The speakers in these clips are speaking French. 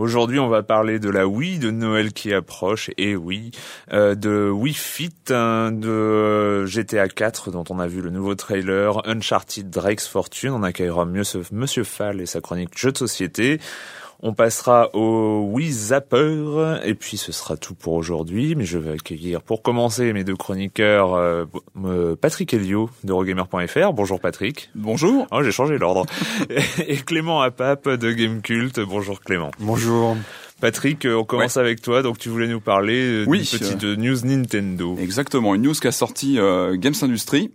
Aujourd'hui, on va parler de la Wii, de Noël qui approche, et oui, euh, de Wii Fit, hein, de GTA 4 dont on a vu le nouveau trailer, Uncharted Drake's Fortune, on accueillera Monsieur Fall et sa chronique jeux de société. On passera au Wii Zapper et puis ce sera tout pour aujourd'hui. Mais je vais accueillir pour commencer mes deux chroniqueurs euh, euh, Patrick Elio de Rogamer.fr. Bonjour Patrick. Bonjour. Oh, j'ai changé l'ordre. et Clément Apap de Gamecult. Bonjour Clément. Bonjour. Patrick, euh, on commence avec toi. Donc tu voulais nous parler d'une petite news Nintendo. Exactement, une news qu'a sorti Games Industry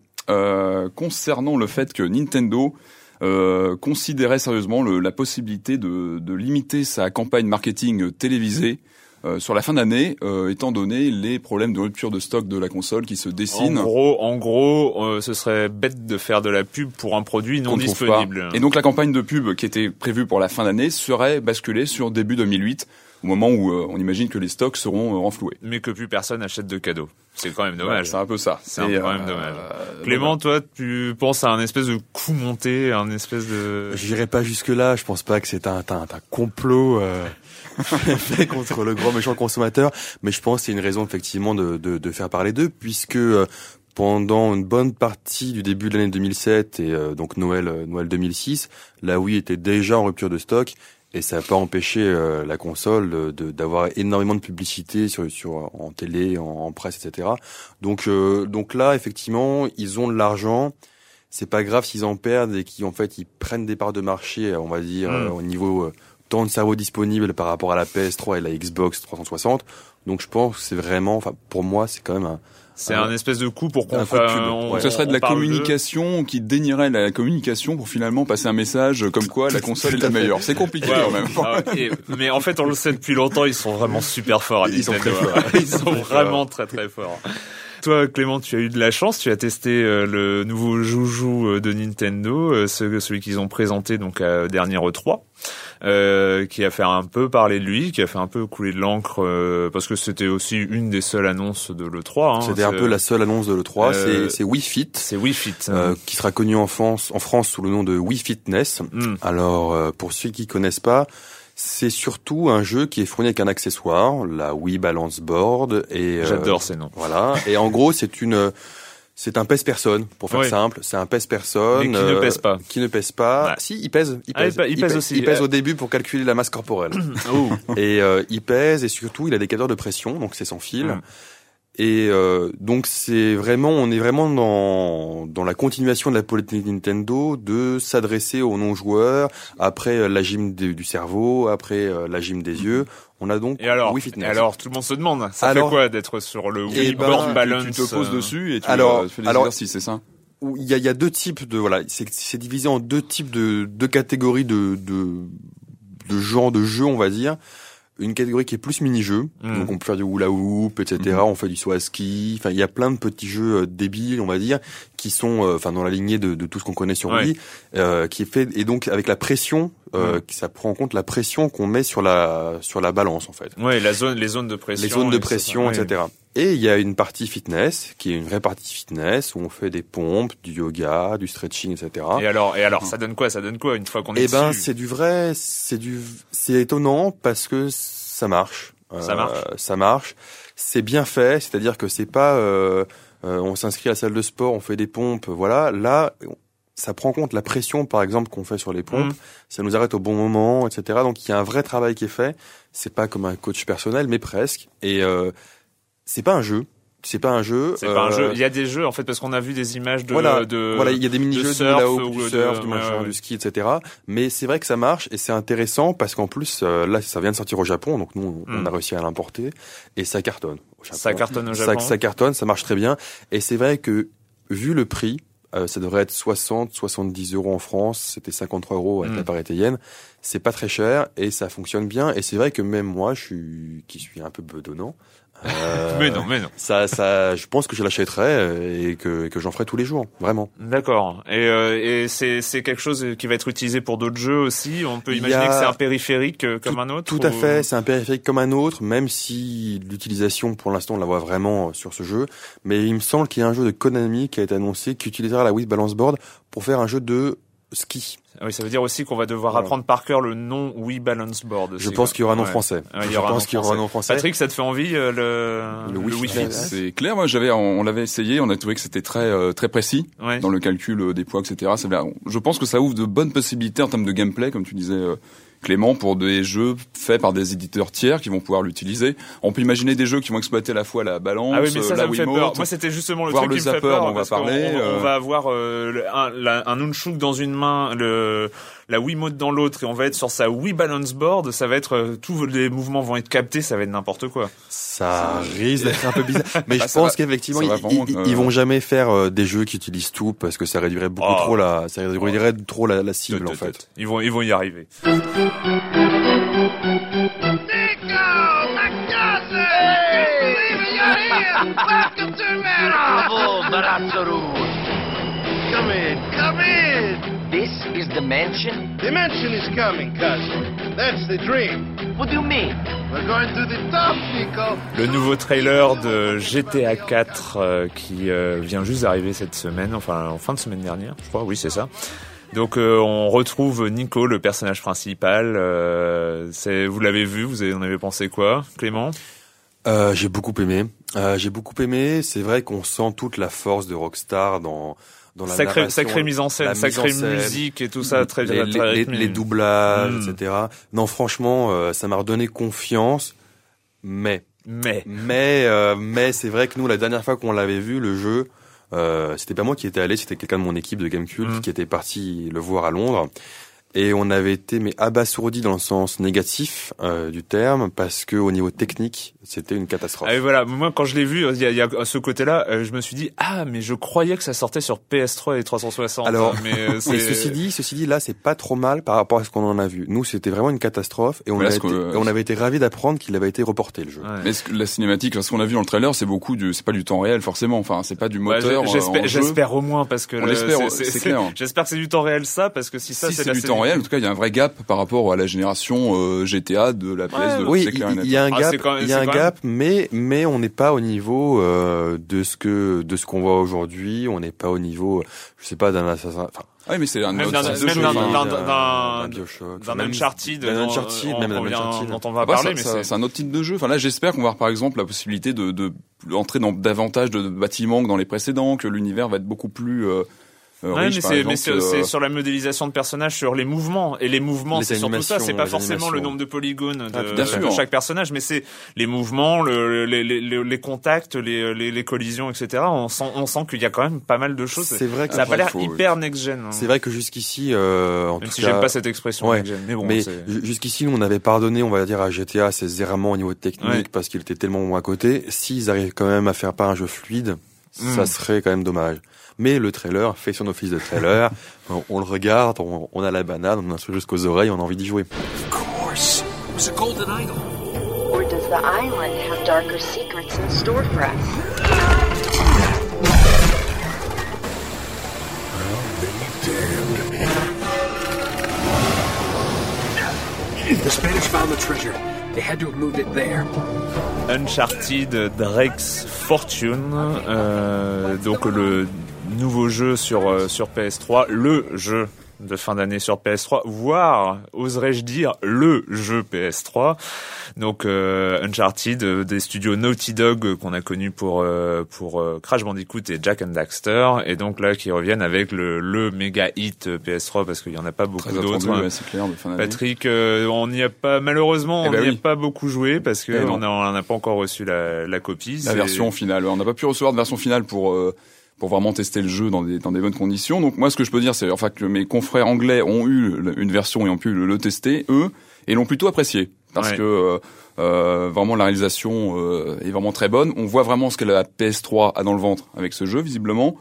concernant le fait que Nintendo euh, considérait sérieusement le, la possibilité de, de, limiter sa campagne marketing télévisée euh, sur la fin d'année, euh, étant donné les problèmes de rupture de stock de la console qui se dessinent. En gros, en gros, euh, ce serait bête de faire de la pub pour un produit non disponible. Et donc la campagne de pub qui était prévue pour la fin d'année serait basculée sur début 2008 au moment où euh, on imagine que les stocks seront renfloués. Mais que plus personne achète de cadeaux. C'est quand même dommage. c'est un peu ça. C'est quand même dommage. Clément, toi, tu penses à un espèce de coup monté, un espèce de... J'irai pas jusque là. Je pense pas que c'est un, un, un complot. Euh... fait contre le grand méchant consommateur, mais je pense que c'est une raison effectivement de, de, de faire parler d'eux, puisque euh, pendant une bonne partie du début de l'année 2007 et euh, donc Noël euh, Noël 2006, la Wii était déjà en rupture de stock et ça n'a pas empêché la console d'avoir énormément de publicité sur, sur en télé, en, presse, etc. Donc donc là effectivement ils ont de l'argent. C'est pas grave s'ils en perdent et qu'ils en fait ils prennent des parts de marché, on va dire mmh. au niveau tant de cerveau disponible par rapport à la PS3 et la Xbox 360. Donc je pense que c'est vraiment, enfin pour moi c'est quand même un, c'est un, espèce de coup pour qu'on ce serait de la communication qui dénierait la communication pour finalement passer un message comme quoi la console est la meilleure. C'est compliqué quand même. Ah, mais en fait, on le sait depuis longtemps, ils sont vraiment super forts. À ils sont très forts. ils sont vraiment très très forts. Toi, Clément, tu as eu de la chance. Tu as testé euh, le nouveau joujou euh, de Nintendo, euh, celui qu'ils ont présenté donc à dernier E3. Euh, qui a fait un peu parler de lui, qui a fait un peu couler de l'encre euh, parce que c'était aussi une des seules annonces de l'E3. Hein, c'était un peu la seule annonce de l'E3. Euh, c'est Wii Fit. C'est Wii Fit. qui sera connu en France, en France sous le nom de Wii Fitness. Mm. Alors, pour ceux qui connaissent pas, c'est surtout un jeu qui est fourni avec un accessoire, la Wii Balance Board. Et j'adore ces noms. Voilà. Et en gros, c'est une c'est un pèse-personne, pour faire simple. C'est un pèse-personne. qui ne pèse pas. Qui ne pèse pas. Si, il pèse. Il pèse, il, pèse, aussi. Il pèse au début pour calculer la masse corporelle. et il pèse et surtout, il a des capteurs de pression, donc c'est sans fil. Mm. Et euh, donc c'est vraiment, on est vraiment dans dans la continuation de la politique Nintendo de s'adresser aux non-joueurs après euh, la gym de- du cerveau, après euh, la gym des yeux. On a donc Et alors, Wii et Fitness. alors, tout le monde se demande, ça Alors- fait quoi d'être sur le Eh Wii ben, Board tu- Balance tu te poses euh, dessus et tu, alors- fais des alors- exercices, c'est ça? Il y a, il y a deux types de voilà, c'est c'est divisé en deux types de deux catégories de de de genres de jeux, on va dire. Une catégorie qui est plus mini-jeu, Mhm. donc on peut faire du hula hoop, etc. Mhm. On fait du saut à ski. Enfin, il y a plein de petits jeux euh, débiles, on va dire, qui sont, euh, enfin, dans la lignée de, de tout ce qu'on connaît sur Ouais. Wii, euh, qui est fait et donc avec la pression, euh, qui ça prend en compte la pression qu'on met sur la sur la balance en fait Ouais, la zone, les zones de pression. les zones de pression, ouais. Et il y a une partie fitness, qui est une vraie partie fitness, où on fait des pompes, du yoga, du stretching, etc. Et alors, et alors, ça donne quoi? Ça donne quoi une fois qu'on est Eh ben, c'est du vrai, c'est du, c'est étonnant parce que ça marche. Ça Euh, marche. Ça marche. C'est bien fait, c'est-à-dire que c'est pas, euh, euh, on s'inscrit à la salle de sport, on fait des pompes, voilà. Là, ça prend en compte la pression, par exemple, qu'on fait sur les pompes. Mhm. Ça nous arrête au bon moment, etc. Donc il y a un vrai travail qui est fait. C'est pas comme un coach personnel, mais presque. Et euh, c'est pas un jeu. C'est pas un jeu. C'est pas un euh, jeu. Il y a des jeux en fait parce qu'on a vu des images de. voilà, de voilà, il y a des mini-jeux de du surf ou du de- surf, du machin, ouais. du ski, etc. Mais c'est vrai que ça marche et c'est intéressant parce qu'en plus, euh, là, ça vient de sortir au Japon, donc nous, on Mm. a réussi à l'importer et ça cartonne. Au Japon. Ça cartonne au Ça- Japon. Ça, cartonne, ça marche très bien. Et c'est vrai que, vu le prix, euh, ça devrait être 60, 70 euros en France. C'était 53 euros avec Mm. la parité yen. C'est pas très cher et ça fonctionne bien. Et c'est vrai que même moi, je suis, qui suis un peu bedonnant. Euh, Mais non, mais non. Ça, ça, je pense que je l'achèterai euh, et que, que j'en ferai tous les jours, vraiment. D'accord. Et, euh, et c'est c'est quelque chose qui va être utilisé pour d'autres jeux aussi? On peut imaginer que c'est un périphérique euh, comme un autre. Tout à ou- fait, c'est un périphérique comme un autre, même si l'utilisation, pour l'instant, on la voit vraiment sur ce jeu. Mais il me semble qu'il y a un jeu de Konami qui a été annoncé qui utilisera la Wii Balance Board pour faire un jeu de ski. Oui, ça veut dire aussi qu'on va devoir Voilà. apprendre par cœur le nom Wii Balance Board. aussi, Je pense qu'il y aura un nom Ouais. français. Ouais, Je pense nom qu'il y aura un nom français. Patrick, ça te fait envie euh, le Le Wii Fit Fitness. C'est clair, moi j'avais, on, on l'avait essayé, on a trouvé que c'était très euh, très précis Ouais. dans le calcul euh, des poids, etc. Ça je pense que ça ouvre de bonnes possibilités en termes de gameplay, comme tu disais. euh, Clément, pour des jeux faits par des éditeurs tiers qui vont pouvoir l'utiliser. On peut imaginer des jeux qui vont exploiter à la fois la balance, Ah oui, mais ça, ça la fait Wiimote. peur. Moi, c'était justement le truc le qui me fait peur. on va parler, On, euh. on va avoir euh, un, la- un Nunchuk dans une main, le, la Wiimote dans l'autre, et on va être sur sa Wii Balance Board. Ça va être euh, tous les mouvements vont être captés. Ça va être n'importe quoi. Ça risque d'être un peu bizarre. Mais Bah, je ça pense qu'effectivement, ils, vraiment, ils- euh, ils vont jamais faire euh, des jeux qui utilisent tout parce que ça réduirait beaucoup Oh. trop la, ça réduirait trop la, la cible, en fait. Ils vont, ils vont y arriver. Nico! Is the mansion? The mansion is coming, cousin. That's the dream. What do you mean? We're going to the top, Nico. Le nouveau trailer de GTA 4 euh, qui euh, vient juste d'arriver cette semaine, enfin en fin de semaine dernière, je crois. Oui, c'est ça. Donc euh, on retrouve Nico, le personnage principal. Euh, c'est, vous l'avez vu, vous avez, en avez pensé quoi, Clément? Euh, j'ai beaucoup aimé. Euh, j'ai beaucoup aimé. C'est vrai qu'on sent toute la force de Rockstar dans dans la Sacré, narration, sacrée mise en scène, sacrée scène, musique et tout ça, très les, très les, les doublages, Mm. etc. Non, franchement, euh, ça m'a redonné confiance. Mais Mais mais euh, mais c'est vrai que nous, la dernière fois qu'on l'avait vu, le jeu, euh, c'était pas moi qui étais allé, c'était quelqu'un de mon équipe de Gamecube Mm. qui était parti le voir à Londres. Et on avait été mais abasourdi dans le sens négatif euh, du terme parce que au niveau technique, c'était une catastrophe. ah, et voilà, moi quand je l'ai vu, il y a, il y a ce côté-là, euh, je me suis dit ah mais je croyais que ça sortait sur PS3 et 360. Alors, mais euh, ceci dit, ceci dit, là, c'est pas trop mal par rapport à ce qu'on en a vu. Nous, c'était vraiment une catastrophe et on, Voilà a ce été, et on avait été ravis d'apprendre qu'il avait été reporté le jeu. Ouais. Mais ce que- la cinématique, ce qu'on a vu dans le trailer, c'est beaucoup du, c'est pas du temps réel forcément. Enfin, c'est pas du Ouais, moteur. euh, j'espère, j'espère au moins parce que l'espère, c'est- clair. J'espère que c'est du temps réel ça parce que si ça si c'est du temps en tout cas, il y a un vrai gap par rapport à la génération euh, GTA de la PS2. Oui, c'est clair et il y a un Ah, gap, même- il y a un gap, mais mais on n'est pas au niveau euh, de ce que de ce qu'on voit aujourd'hui. On n'est pas au niveau, je sais pas, d'un assassin. Enfin, Ah oui, mais c'est un Même autre d'un- type de même jeu, d'un- enfin. d'un- d'un- d'un- d'un Bioshock, d'un même- Uncharted, d'un dont- Uncharted, on- même Uncharted. dont on va Après, parler, ça- mais c'est c'est un autre type de jeu. Enfin là, j'espère qu'on va avoir par exemple la possibilité de, de entrer dans davantage de bâtiments que dans les précédents, que l'univers va être beaucoup plus euh, Ouais, riche, mais c'est exemple, mais c'est euh, c'est sur la modélisation de personnages, sur les mouvements et les mouvements, Les c'est surtout ça. C'est pas forcément le nombre de polygones de, Ah, bien de sûr. chaque personnage, mais c'est les mouvements, le, les, les, les, les contacts, les, les, les collisions, etc. On sent on sent qu'il y a quand même pas mal de choses. C'est vrai que ça a pas l'air hyper next-gen. hein. C'est vrai que jusqu'ici, euh, en Même tout si cas, j'aime pas cette expression ouais. mais bon. mais jusqu'ici, nous, on avait pardonné, on va dire, à GTA ses errements au niveau technique Ouais. parce qu'il était tellement bon à côté. S'ils arrivent quand même à faire pas un jeu fluide, ça Mm. serait quand même dommage. Mais le trailer fait son office de trailer. on, on le regarde, on, on a la banane, on a un truc jusqu'aux oreilles, on a envie d'y jouer. Of course. It was a golden idol. Or does the island have darker secrets in store for us? The Spanish found the treasure. They had to have moved it there. Uncharted Drake's Fortune, euh, donc le nouveau jeu sur euh, sur PS3, le jeu de fin d'année sur PS3, voire oserais-je dire le jeu PS3. Donc euh, Uncharted euh, des studios Naughty Dog euh, qu'on a connu pour euh, pour euh, Crash Bandicoot et Jack and Daxter et donc là qui reviennent avec le le méga hit euh, PS3 parce qu'il y en a pas beaucoup d'autres. ouais, d'année. Patrick, euh, on n'y a pas malheureusement, Eh on ben n'y oui. a pas beaucoup joué parce que Eh non. on n'a pas encore reçu la, la copie. La version finale. On n'a pas pu recevoir de version finale pour euh, pour vraiment tester le jeu dans des dans des bonnes conditions. Donc moi, ce que je peux dire, c'est enfin que mes confrères anglais ont eu une version et ont pu le, le tester eux et l'ont plutôt apprécié parce Ouais. que euh, euh, vraiment la réalisation euh, est vraiment très bonne. On voit vraiment ce que la PS3 a dans le ventre avec ce jeu visiblement.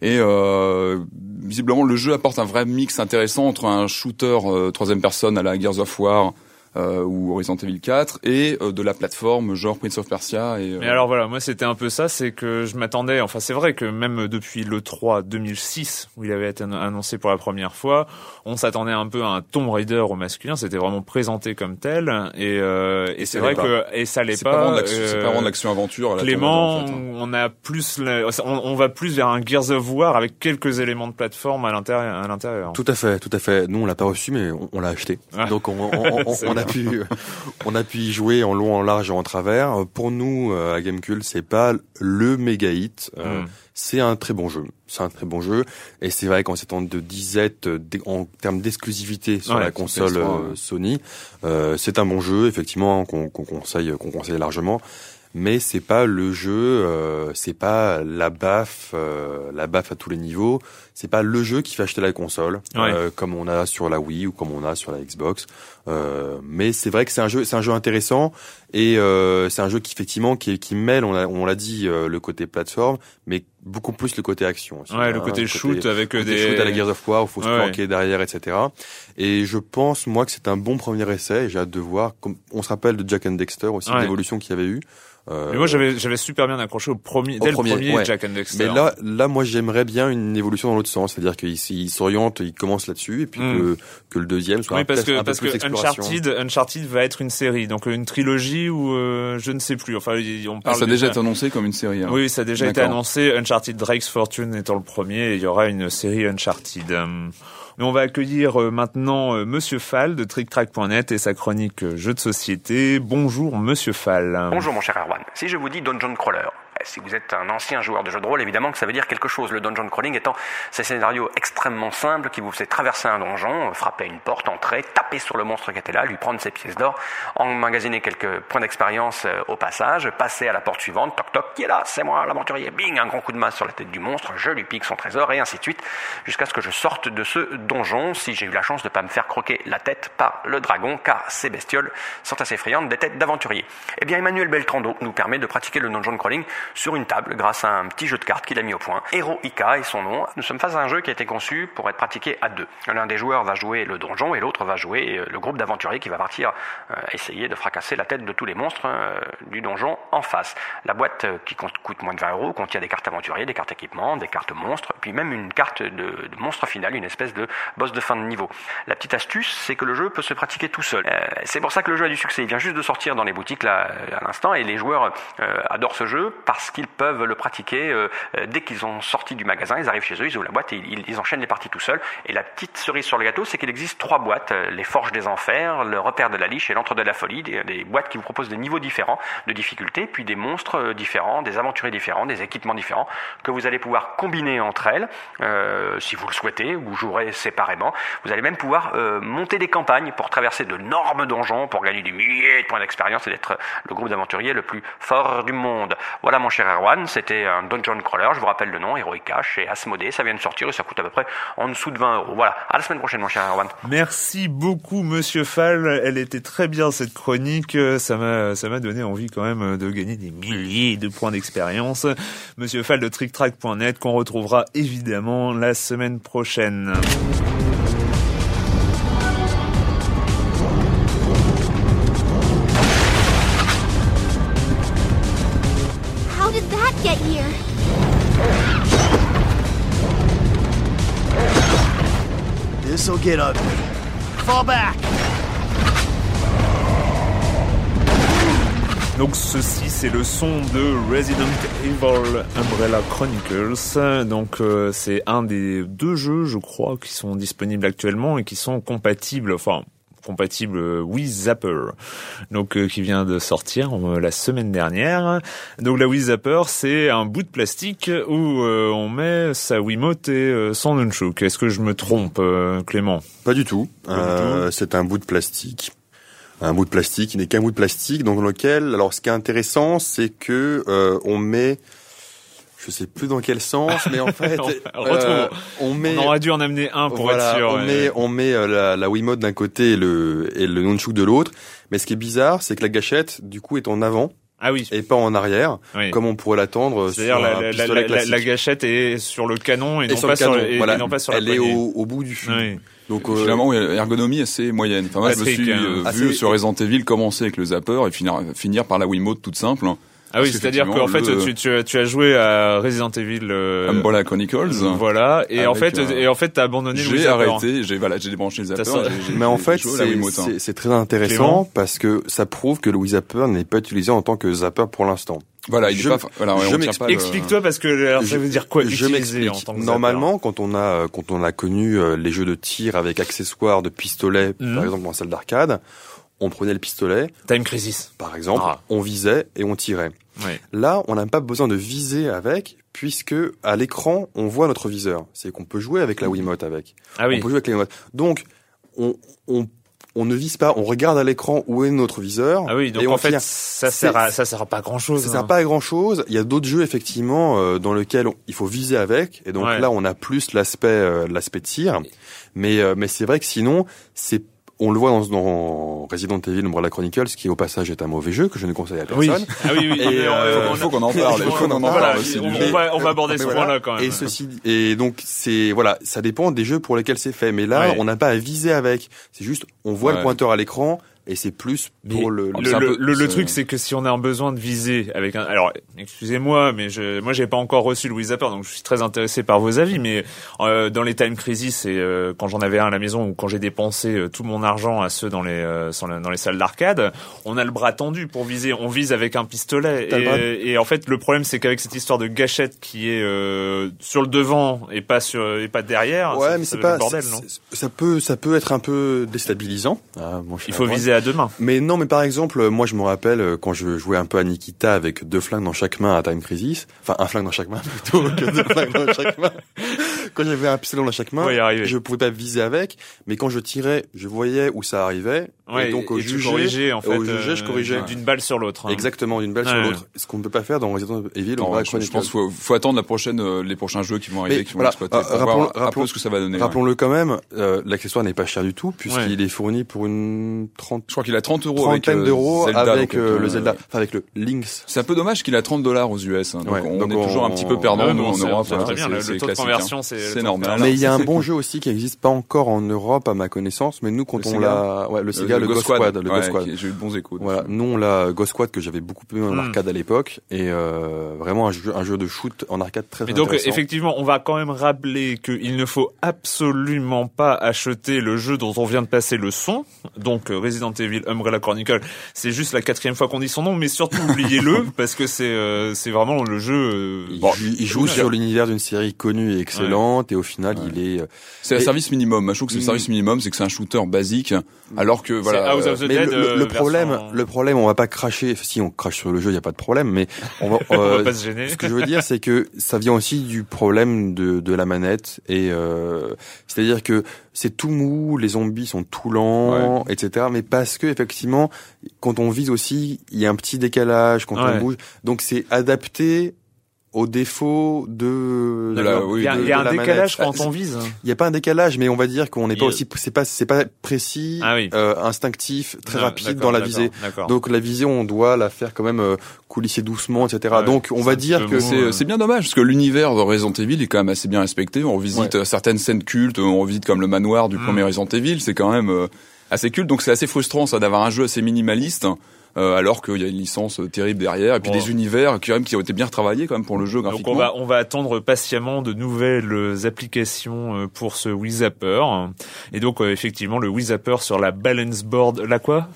Et euh, visiblement, le jeu apporte un vrai mix intéressant entre un shooter euh, troisième personne à la Gears of War euh, ou Resident Evil 4 et euh, de la plateforme genre Prince of Persia. Et, euh, Mais alors voilà, moi c'était un peu ça, c'est que je m'attendais, enfin c'est vrai que même depuis le 3 2006 où il avait été annoncé pour la première fois, on s'attendait un peu à un Tomb Raider au masculin, c'était vraiment présenté comme tel et, euh, et c'est vrai que et ça l'est c'est pas. pas, vraiment de l'action- c'est euh, pas vraiment de l'action aventure. à la Clément, Raider, en fait, hein. on a plus, la- on, on va plus vers un Gears of War avec quelques éléments de plateforme à l'intérieur. À l'intérieur. Tout à fait, tout à fait. Nous, on l'a pas reçu, mais on, on l'a acheté. Ah. Donc, on, on- on- C'est on a pu, on a pu y jouer en long, en large et en travers. Pour nous, euh, à Gamecube, c'est pas le méga hit. Euh, Mm. C'est un très bon jeu. C'est un très bon jeu. Et c'est vrai qu'en ces temps de disette, euh, en termes d'exclusivité sur Ouais, la console PS3, euh, ouais. Sony, euh, c'est un bon jeu, effectivement, qu'on qu'on conseille, qu'on conseille largement. Mais c'est pas le jeu, euh, c'est pas la baffe, la baffe à tous les niveaux. C'est pas le jeu qui fait acheter la console, Ouais. euh, comme on a sur la Wii ou comme on a sur la Xbox. Euh, mais c'est vrai que c'est un jeu, c'est un jeu intéressant et euh, c'est un jeu qui effectivement qui, qui mêle, on l'a on l'a dit, euh, le côté plateforme, mais beaucoup plus le côté action. aussi, Ouais, le hein, côté shoot avec le côté des. shoot à la Gears of War, où il faut se Ouais, planquer derrière, etc. Et je pense moi que c'est un bon premier essai. J'ai hâte de voir. Comme on se rappelle de Jack and Dexter aussi, Ouais. l'évolution qu'il y avait eu. Euh, Mais moi j'avais j'avais super bien accroché au premier, Au dès premier, le premier ouais. Jack and Dexter. Mais là, là, moi, j'aimerais bien une évolution dans l'autre sens, c'est-à-dire qu'il s- il s'oriente, il commence là-dessus, et puis Mm. que, que le deuxième soit Oui, un, parce que un peu parce plus que. Uncharted, Uncharted va être une série, donc une trilogie ou euh, je ne sais plus. Enfin, on Ah, parle ça a déjà été annoncé comme une série. hein. Oui, ça a déjà été annoncé. Uncharted Drake's Fortune étant le premier, et il y aura une série Uncharted. Euh, Mais on va accueillir euh, maintenant euh, Monsieur Fall de TrickTrack.net et sa chronique euh, jeux de société. Bonjour Monsieur Fall. Bonjour mon cher Erwan. Si je vous dis Dungeon Crawler, si vous êtes un ancien joueur de jeux de rôle, évidemment que ça veut dire quelque chose. Le dungeon crawling étant ces scénarios extrêmement simples qui vous fait traverser un donjon, frapper une porte, entrer, taper sur le monstre qui était là, lui prendre ses pièces d'or, emmagasiner quelques points d'expérience euh, au passage, passer à la porte suivante, toc toc, qui est là C'est moi, l'aventurier. Bing, un grand coup de main sur la tête du monstre, je lui pique son trésor et ainsi de suite, jusqu'à ce que je sorte de ce donjon, si j'ai eu la chance de ne pas me faire croquer la tête par le dragon, car ces bestioles sont assez friandes des têtes d'aventuriers. Eh bien, Emmanuel Beltrando nous permet de pratiquer le dungeon crawling sur une table grâce à un petit jeu de cartes qu'il a mis au point. Hero Ika est son nom. Nous sommes face à un jeu qui a été conçu pour être pratiqué à deux. L'un des joueurs va jouer le donjon et l'autre va jouer euh, le groupe d'aventuriers qui va partir euh, essayer de fracasser la tête de tous les monstres euh, du donjon en face. La boîte qui coûte moins de 20 euros contient des cartes aventuriers, des cartes équipement, des cartes monstres, puis même une carte de, monstre final, une espèce de boss de fin de niveau. La petite astuce, c'est que le jeu peut se pratiquer tout seul. C'est pour ça que le jeu a du succès. Il vient juste de sortir dans les boutiques là à l'instant et les joueurs adorent ce jeu parce qu'ils peuvent le pratiquer euh, euh, dès qu'ils ont sorti du magasin, ils arrivent chez eux, ils ouvrent la boîte et ils, enchaînent les parties tout seuls. Et la petite cerise sur le gâteau, c'est qu'il existe trois boîtes euh, les Forges des Enfers, le Repère de la Liche et l'Entre de la Folie, des, boîtes qui vous proposent des niveaux différents de difficulté, puis des monstres différents, des aventuriers différents, des équipements différents que vous allez pouvoir combiner entre elles, euh, si vous le souhaitez. Vous jouerez séparément. Vous allez même pouvoir euh, monter des campagnes pour traverser de énormes donjons, pour gagner des milliers de points d'expérience et d'être le groupe d'aventuriers le plus fort du monde. Voilà cher Erwan, c'était un dungeon crawler, je vous rappelle le nom, Heroic Cash et Asmodée, ça vient de sortir et ça coûte à peu près en dessous de 20 euros. Voilà, à la semaine prochaine mon cher Erwan. Merci beaucoup, Monsieur Fall. Elle était très bien cette chronique. Ça m'a, ça m'a donné envie quand même de gagner des milliers de points d'expérience. Monsieur Fall de TrickTrack.net qu'on retrouvera évidemment la semaine prochaine. Get. Fall back! Donc ceci c'est le son de Resident Evil Umbrella Chronicles. Donc euh, c'est un des deux jeux je crois qui sont disponibles actuellement et qui sont compatibles enfin compatible euh, Wii Zapper, donc euh, qui vient de sortir euh, la semaine dernière. Donc la Wii Zapper, c'est un bout de plastique où euh, on met sa Wiimote et euh, son nunchuk. Est-ce que je me trompe, euh, Clément? Pas du tout. Du Euh, c'est un bout de plastique. Un bout de plastique qui n'est qu'un bout de plastique dans lequel, alors ce qui est intéressant, c'est que euh, on met, je sais plus dans quel sens, mais en fait, On euh, on met, On aurait dû en amener un pour voilà, être sûr. on ouais. met, on met euh, la, la Wiimote d'un côté et le, et le nunchuk de l'autre. Mais ce qui est bizarre, c'est que la gâchette, du coup, est en avant Ah oui. et pas en arrière, oui. comme on pourrait l'attendre sur C'est-à-dire la, un la, la, pistolet la- classique. la gâchette est sur le canon et, Et non, sur pas le canon, sur, et- et voilà. non pas sur la Elle est au, au bout du fil. Oui. Donc euh, Finalement, l'ergonomie assez moyenne. Enfin, moi, je me suis hein. euh, Ah, vu sur Resident Evil commencer avec le zapper et finir, finir par la Wiimote toute simple. Ah oui, c'est-à-dire qu'en fait, le- tu, tu, as- tu as joué à Resident Evil. euh, Umbrella Chronicles. Voilà, et en fait, euh, et en fait, t'as abandonné le Wii J'ai Zapper. arrêté, j'ai voilà, j'ai débranché le zapper. T'as ça- et j'ai- Mais en fait, c'est hein. c'est- très intéressant Clément parce que ça prouve que le Wii Zapper n'est pas utilisé en tant que zapper pour l'instant. Voilà, il est Je- pas. Voilà, ouais, je le- Explique-toi parce que alors, ça Je- veut dire quoi Je utiliser en m'explique. tant que Normalement, quand on a quand on a connu euh, les jeux de tir avec accessoires de pistolet, Mhm. par exemple en salle d'arcade, on prenait le pistolet, Time Crisis. par exemple, Ah. on visait et on tirait. Là, on n'a pas besoin de viser avec, puisque à l'écran, on voit notre viseur. C'est qu'on peut jouer avec la Wiimote avec. Ah oui. On peut jouer avec la Wiimote. Donc, on, on, on ne vise pas, on regarde à l'écran où est notre viseur. Ah oui, donc et en fait, ça sert à, ça sert à pas grand chose. Ça sert pas à grand chose. Il y a d'autres jeux effectivement euh, dans lesquels on- il faut viser avec, et donc Ouais. là on a plus l'aspect euh, l'aspect tir. Mais euh, mais c'est vrai que sinon c'est on le voit dans, dans Resident Evil Umbrella Chronicles, qui au passage est un mauvais jeu que je ne conseille à Oui. personne. Ah oui, oui. Et, euh, Il faut qu'on en parle. Il faut qu'on en parle aussi. on, va, on va aborder Mais ce voilà. point-là quand même. Et ceci et donc c'est voilà, ça dépend des jeux pour lesquels c'est fait. Mais là, Ouais. on n'a pas à viser avec. C'est juste on voit Ouais. le pointeur à l'écran et c'est plus pour le. le, c'est un le, peu- le- le c'est- truc, c'est que si on a un besoin de viser avec un, alors, excusez-moi, mais je, moi, j'ai pas encore reçu le Wii Zapper, donc je suis très intéressé par vos avis. Mais euh, dans les Time Crisis, et euh, quand j'en avais un à la maison ou quand j'ai dépensé euh, tout mon argent à ceux dans les euh, dans les salles d'arcade, on a le bras tendu pour viser. On vise avec un pistolet. Et, et en fait, le problème, c'est qu'avec cette histoire de gâchette qui est euh, sur le devant et pas sur et pas derrière, Ouais, ça- mais c'est pas. bordel, non Ça peut, ça peut être un peu déstabilisant. Ah, cher Il faut viser Mais non, mais par exemple, moi je me rappelle euh, quand je jouais un peu à Nikita avec deux flingues dans chaque main à Time Crisis, enfin un flingue dans chaque main plutôt que deux flingues dans chaque main. Quand j'avais un pistolet dans chaque main, On je pouvais pas viser avec, mais quand je tirais, je voyais où ça arrivait. Ouais, et donc au jugé, corrigeais, en fait, au jugé, je euh, corrigeais. d'une balle sur l'autre. hein. Exactement, d'une balle Ouais. sur l'autre. Ce qu'on ne peut pas faire dans Resident Evil. Non, Umbrella je, je pense qu'il faut, faut attendre la prochaine, euh, les prochains jeux qui vont arriver, Mais qui vont voilà, exploiter, euh, pour rappelons- voir un rappelons- peu ce que ça va donner. ouais. Rappelons-le quand même, euh, l'accessoire n'est pas cher du tout puisqu'il Ouais. est fourni pour une 30 Je crois qu'il a 30 euros avec trentaine euh, d'euros Zelda, avec le Zelda, enfin avec le Link's. C'est un peu dommage qu'il a 30 dollars aux US. hein, donc Ouais, on donc est toujours un on- petit peu perdant nous en Europe. Le, taux de hein. conversion, c'est c'est normal. Mais il y a un bon jeu aussi qui n'existe pas encore en Europe à ma connaissance, mais nous quand Le on l'a, ouais, le Sega, le, Ghost Squad, le Ouais, Ghost Squad. J'ai eu de bons échos. Voilà, nous on l'a Ghost Squad que j'avais beaucoup aimé en Hmm. arcade à l'époque et euh, vraiment un jeu, un jeu de shoot en arcade très Mais donc intéressant. effectivement, on va quand même rappeler qu'il ne faut absolument pas acheter le jeu dont on vient de passer le son. Donc euh, Resident Evil Umbrella Chronicle, c'est juste la quatrième fois qu'on dit son nom, mais surtout oubliez-le parce que c'est euh, c'est vraiment le jeu. euh, il, bon, joue, il joue sur l'univers d'une série connue et excellente et au final il est. euh, C'est le et- service minimum. Je trouve que c'est le Mm. service minimum, c'est que c'est un shooter basique, alors que voilà. House of the Mais Dead, le, le problème, version- le problème, on va pas cracher. Si on crache sur le jeu, il y a pas de problème, mais on va. on va euh, pas se gêner. Ce que je veux dire, c'est que ça vient aussi du problème de, de la manette et euh, c'est-à-dire que c'est tout mou, les zombies sont tout lents, etc. Mais parce que effectivement, quand on vise aussi, il y a un petit décalage quand Ouais. on bouge, donc c'est adapté aux défauts de. De la- D'accord. oui, il y a, de- il y a de un la décalage manette. quand on vise. Il n'y a pas un décalage, mais on va dire qu'on n'est pas aussi, c'est pas, c'est pas précis, Ah oui. euh, instinctif, très Ah, rapide dans la d'accord, visée. D'accord. Donc la visée, on doit la faire quand même euh, coulisser doucement, etc. Ouais, Donc on va dire que C'est euh, c'est bien dommage parce que l'univers de Resident Evil est quand même assez bien respecté. On visite euh, certaines scènes cultes, on visite comme le manoir du Mm. premier Resident Evil, c'est quand même euh, assez culte. Donc c'est assez frustrant ça d'avoir un jeu assez minimaliste. Euh, alors qu'il y a une licence euh, terrible derrière et puis Bon. des univers qui, quand même, qui ont été bien retravaillés quand même pour le jeu Donc graphiquement. on va on va attendre patiemment de nouvelles applications euh, pour ce Wii Zapper. Et donc euh, effectivement le Wii Zapper sur la balance board, la quoi?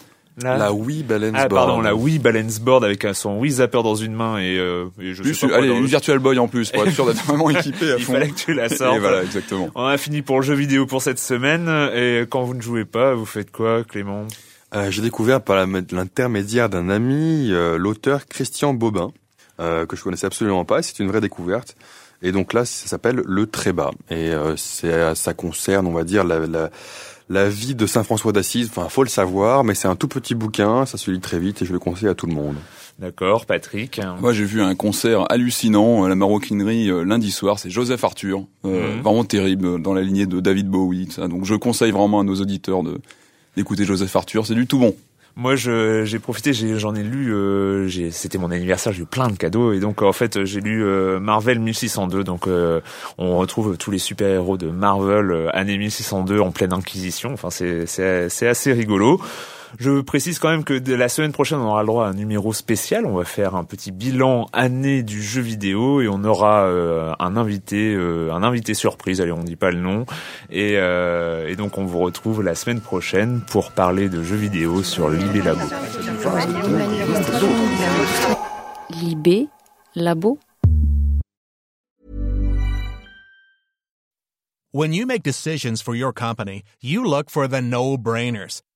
La Wii Balance ah, Board. pardon, la Wii Balance Board avec euh, son Wii Zapper dans une main et, euh, et je Plus, sais pas allez, une. Virtual Boy en plus pour être sûr d'être vraiment équipé à Il fond. fallait que tu la Et sortes. voilà, exactement. On a fini pour le jeu vidéo pour cette semaine. Et quand vous ne jouez pas, vous faites quoi, Clément? Euh, J'ai découvert par l'intermédiaire d'un ami euh, l'auteur Christian Bobin, euh, que je connaissais absolument pas. C'est une vraie découverte. Et donc là, ça s'appelle Le Trébat. Et euh, c'est, ça concerne, on va dire, la, la, la vie de Saint François d'Assise. Enfin, faut le savoir, mais c'est un tout petit bouquin. Ça se lit très vite et je le conseille à tout le monde. D'accord, Patrick. Moi, j'ai vu un concert hallucinant à la maroquinerie lundi soir. C'est Joseph Arthur, euh, Mhm. vraiment terrible dans la lignée de David Bowie. ça. Donc, je conseille vraiment à nos auditeurs de d'écouter Joseph Arthur. C'est du tout bon. Moi, j'ai profité, j'en ai lu, euh, c'était mon anniversaire, j'ai eu plein de cadeaux, et donc en fait, j'ai lu euh, Marvel 1602, donc euh, on retrouve tous les super-héros de Marvel euh, année 1602 en pleine Inquisition, enfin c'est assez rigolo. Je précise quand même que la semaine prochaine, on aura le droit à un numéro spécial. On va faire un petit bilan année du jeu vidéo et on aura euh, un invité, euh, un invité surprise. Allez, on dit pas le nom. Et, euh, et donc, on vous retrouve la semaine prochaine pour parler de jeux vidéo sur Libé Labo. Libé Labo When you make decisions for your company, you look for the no-brainers.